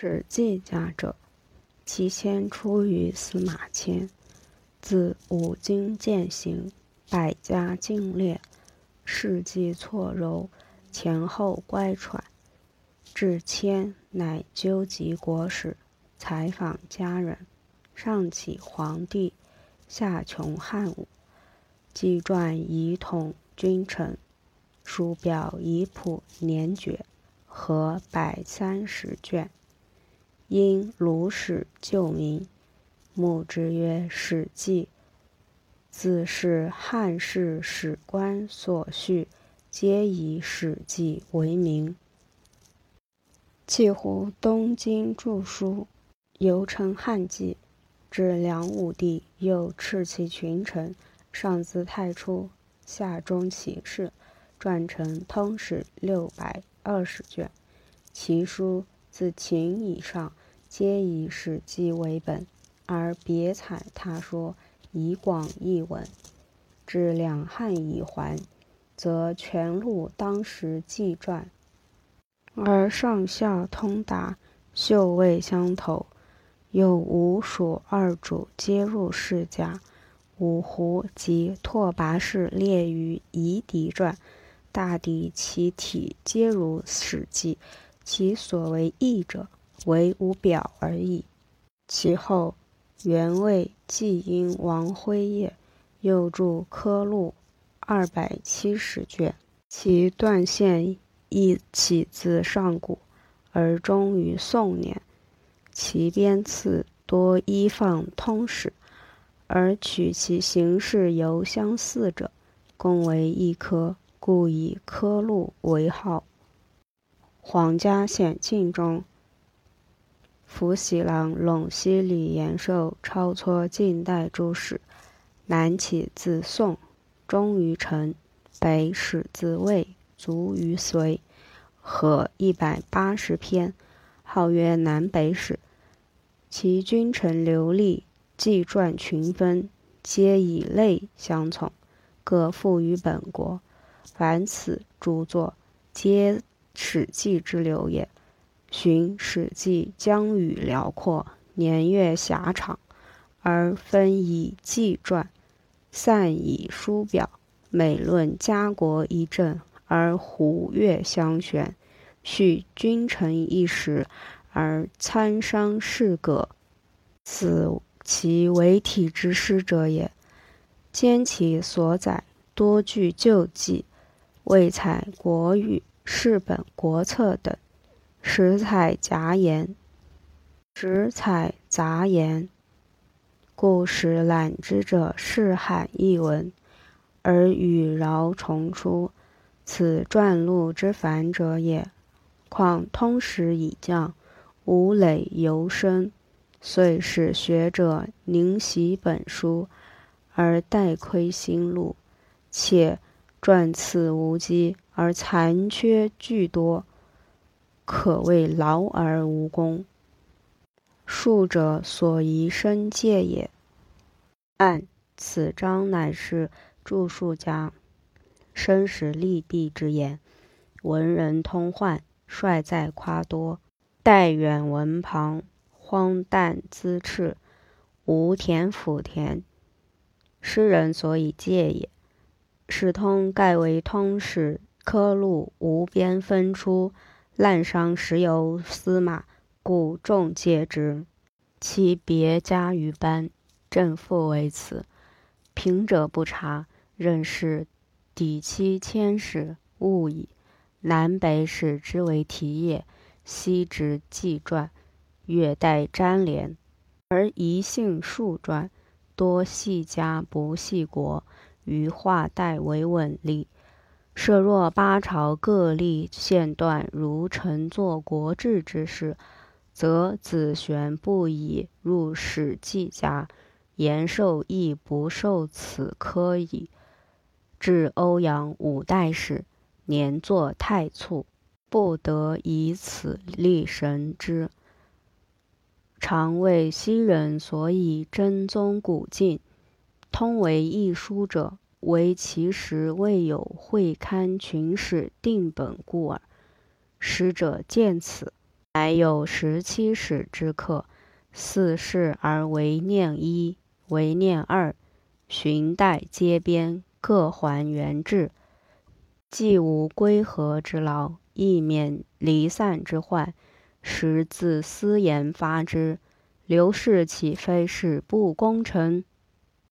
史记家者，其先出于司马迁。自五经渐行，百家竞列，事迹错糅，前后乖舛。至迁，乃纠集国史，采访家人，上启皇帝，下穷汉武，纪传仪统君臣，书表仪谱年爵，合百三十卷。因鲁史旧名，目之曰《史记》。自是汉室史官所序，皆以《史记》为名。契乎东京著书，犹称《汉记》。至梁武帝，又敕其群臣，上自太初，下中其事，撰成通史六百二十卷。其书。自秦以上，皆以《史记》为本，而别采他说，以广译文。至两汉以还，则全录当时纪传，而上下通达，秀味相投。有吴蜀二主皆入世家，五胡及拓跋氏列于夷狄传，大抵其体皆如《史记》。其所为义者，为无表而已。其后，元魏季因王辉业又著科录二百七十卷，其断线亦起自上古，而终于宋年。其编次多依放通史，而取其形式尤相似者，共为一科，故以科录为号。皇家显庆中，伏喜郎陇西李延寿超撮近代诸史，南起自宋，终于陈，北始自魏，卒于隋，合一百八十篇，号曰南北史。其君臣流利，纪传群分，皆以类相从，各附于本国。凡此诸作，皆。《史记》之流也。寻《史记》疆域辽阔，年月狭长，而分以纪传，散以书表，每论家国一政，而胡越相悬；叙君臣一时，而参商事革。此其为体之师者也。兼其所载多具旧迹，未采国语。世本国策等，实采杂言，实采杂言，故使览之者是罕一文，而语饶重出，此传录之繁者也。况通史已降，吴累犹深，遂使学者宁习本书，而待窥新录，且转次无稽。而残缺巨多，可谓劳而无功。术者所宜生戒也。按此章乃是著述家生时利弊之言，文人通患，率在夸多，待远文旁，荒诞滋赤，无田辅田，诗人所以戒也。史通盖为通史。科录无边分出，滥觞实由司马，故众戒之。其别家于班，正复为此。平者不察，任是抵期千史，误矣。南北史之为题也，昔之纪传，越带粘连，而一姓数传，多细家不细国，于化带为稳立。设若八朝各立线段，如臣作国志之事，则子玄不以入史记家，延寿亦不受此科矣。至欧阳五代时，年作太促，不得以此立神之。常为昔人所以真宗古镜，通为一书者。唯其时未有会刊群史定本故耳。使者见此，乃有十七史之客，四世而为念一，为念二，寻代皆编，各还原志。既无归合之劳，亦免离散之患。实自私言发之。刘氏岂非是不功臣？